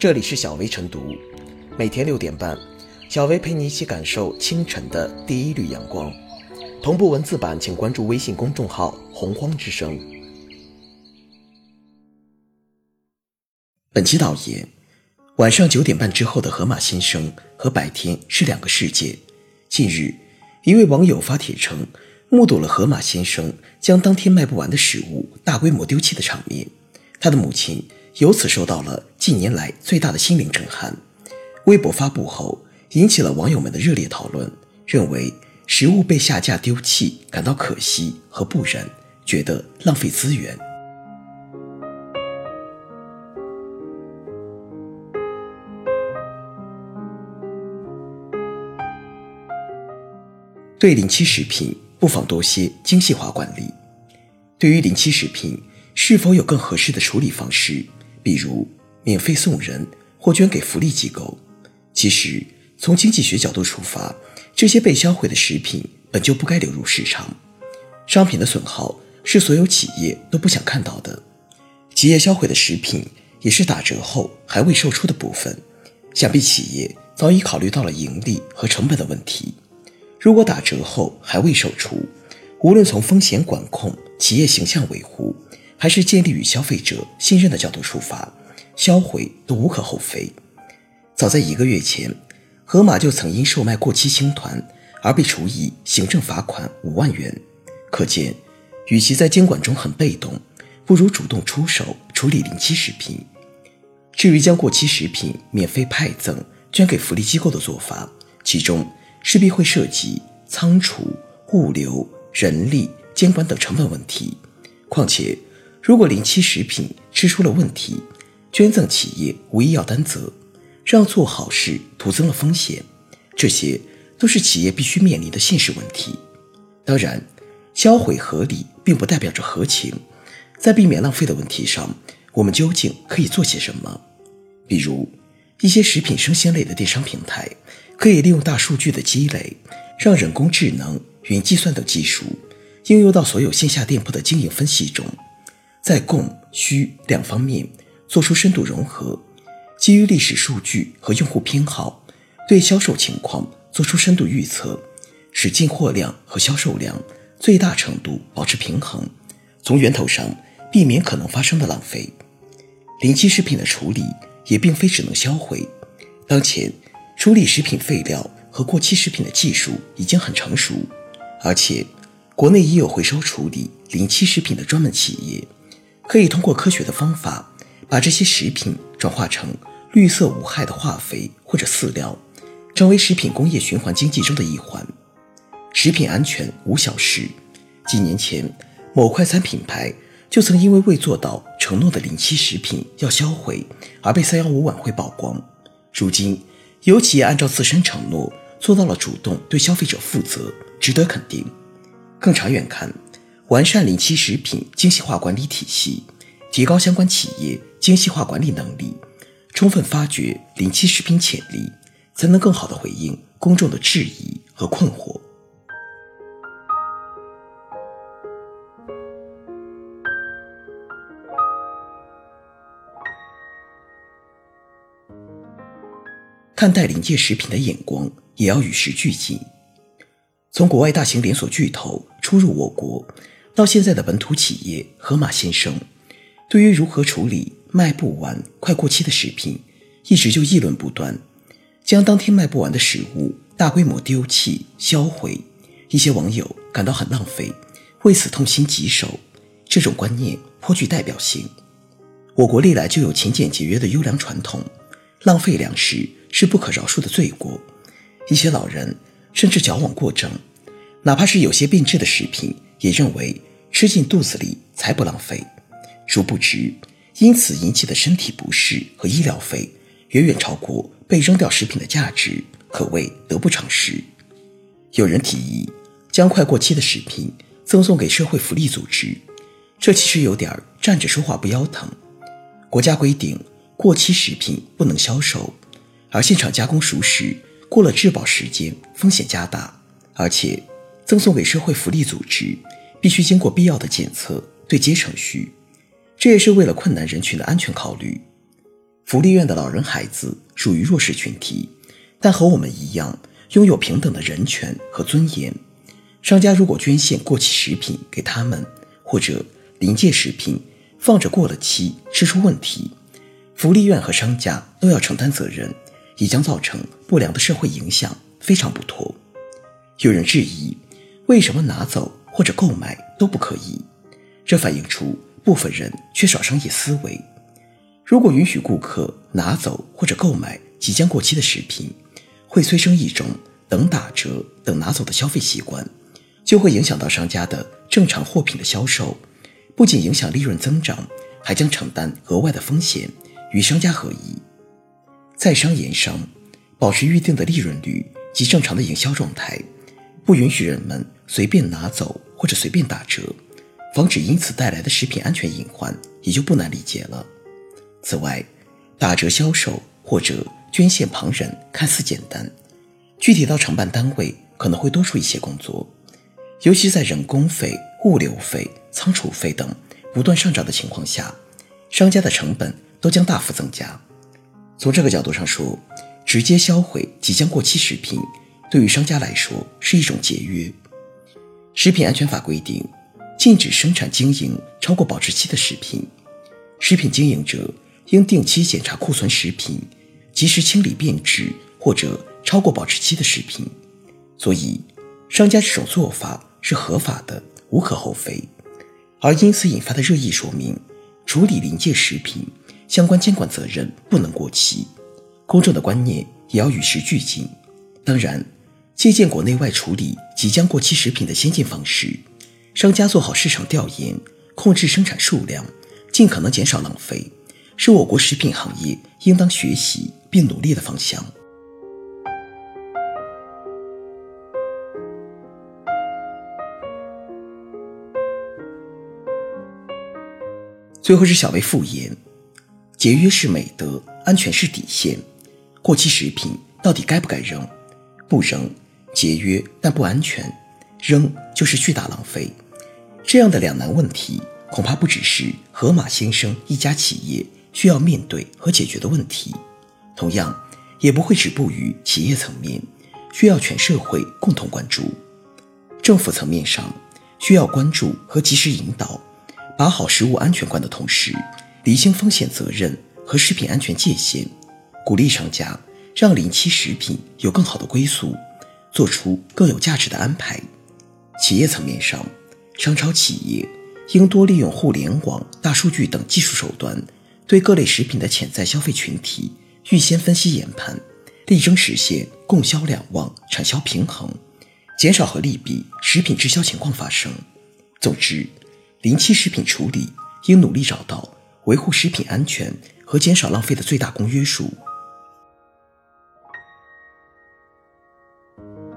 这里是小薇晨读，每天六点半，小薇陪你一起感受清晨的第一缕阳光。同步文字版，请关注微信公众号“洪荒之声”。本期导言：晚上九点半之后的河马先生和白天是两个世界。近日，一位网友发帖称，目睹了河马先生将当天卖不完的食物大规模丢弃的场面，他的母亲由此受到了近年来最大的心灵震撼。微博发布后，引起了网友们的热烈讨论，认为食物被下架丢弃感到可惜和不忍，觉得浪费资源。对临期食品，不妨多些精细化管理。对于临期食品，是否有更合适的处理方式，比如免费送人或捐给福利机构？其实，从经济学角度出发，这些被销毁的食品本就不该流入市场。商品的损耗是所有企业都不想看到的。企业销毁的食品也是打折后还未售出的部分，想必企业早已考虑到了盈利和成本的问题。如果打折后还未售出，无论从风险管控、企业形象维护，还是建立与消费者信任的角度出发，销毁都无可厚非。早在一个月前，盒马就曾因售卖过期青团而被处以行政罚款五万元。可见，与其在监管中很被动，不如主动出手处理临期食品。至于将过期食品免费派赠、捐给福利机构的做法，其中。势必会涉及仓储、物流、人力、监管等成本问题。况且，如果临期食品吃出了问题，捐赠企业无疑要担责，让做好事徒增了风险。这些都是企业必须面临的现实问题。当然，销毁合理并不代表着合情。在避免浪费的问题上，我们究竟可以做些什么？比如，一些食品生鲜类的电商平台。可以利用大数据的积累，让人工智能、云计算等技术应用到所有线下店铺的经营分析中，在供需两方面做出深度融合，基于历史数据和用户偏好，对销售情况做出深度预测，使进货量和销售量最大程度保持平衡，从源头上避免可能发生的浪费。临期食品的处理也并非只能销毁，当前。处理食品废料和过期食品的技术已经很成熟，而且国内已有回收处理临期食品的专门企业，可以通过科学的方法把这些食品转化成绿色无害的化肥或者饲料，成为食品工业循环经济中的一环。食品安全无小事，几年前某快餐品牌就曾因为未做到承诺的临期食品要销毁而被三幺五晚会曝光，如今。有企业按照自身承诺做到了主动对消费者负责，值得肯定。更长远看，完善临期食品精细化管理体系，提高相关企业精细化管理能力，充分发掘临期食品潜力，才能更好地回应公众的质疑和困惑。看待临界食品的眼光也要与时俱进。从国外大型连锁巨头出入我国，到现在的本土企业盒马鲜生，对于如何处理卖不完、快过期的食品，一直就议论不断。将当天卖不完的食物大规模丢弃销毁，一些网友感到很浪费，为此痛心疾首。这种观念颇具代表性。我国历来就有勤俭节约的优良传统，浪费粮食。是不可饶恕的罪过，一些老人甚至矫枉过正，哪怕是有些变质的食品，也认为吃进肚子里才不浪费。殊不知，因此引起的身体不适和医疗费远远超过被扔掉食品的价值，可谓得不偿失。有人提议将快过期的食品赠送给社会福利组织，这其实有点站着说话不腰疼。国家规定，过期食品不能销售。而现场加工熟食过了质保时间，风险加大，而且赠送给社会福利组织必须经过必要的检测对接程序，这也是为了困难人群的安全考虑。福利院的老人孩子属于弱势群体，但和我们一样拥有平等的人权和尊严。商家如果捐献过期食品给他们，或者临界食品放着过了期吃出问题，福利院和商家都要承担责任，也将造成不良的社会影响，非常不妥。有人质疑，为什么拿走或者购买都不可以？这反映出部分人缺少商业思维。如果允许顾客拿走或者购买即将过期的食品，会催生一种等打折、等拿走的消费习惯。就会影响到商家的正常货品的销售，不仅影响利润增长，还将承担额外的风险，与商家合一。在商言商，保持预定的利润率及正常的营销状态，不允许人们随便拿走或者随便打折，防止因此带来的食品安全隐患，也就不难理解了。此外，打折销售或者捐献旁人看似简单，具体到承办单位可能会多出一些工作。尤其在人工费、物流费、仓储费等不断上涨的情况下，商家的成本都将大幅增加。从这个角度上说，直接销毁即将过期食品，对于商家来说是一种节约。食品安全法规定，禁止生产经营超过保质期的食品，食品经营者应定期检查库存食品，及时清理变质或者超过保质期的食品。所以，商家这种做法。是合法的，无可厚非。而因此引发的热议说明，处理临界食品相关监管责任不能过期，公众的观念也要与时俱进。当然，借鉴国内外处理即将过期食品的先进方式，商家做好市场调研，控制生产数量，尽可能减少浪费，是我国食品行业应当学习并努力的方向。最后是小薇复言：节约是美德，安全是底线。过期食品到底该不该扔？不扔，节约但不安全；扔就是巨大浪费。这样的两难问题，恐怕不只是盒马先生一家企业需要面对和解决的问题，同样也不会止步于企业层面，需要全社会共同关注。政府层面上需要关注和及时引导。把好食物安全观的同时，厘清风险责任和食品安全界限，鼓励商家让临期食品有更好的归宿，做出更有价值的安排。企业层面上，商超企业应多利用互联网、大数据等技术手段，对各类食品的潜在消费群体预先分析研判，力争实现供销两旺、产销平衡，减少和利弊食品滞销情况发生。总之。临期食品处理应努力找到维护食品安全和减少浪费的最大公约数。thank you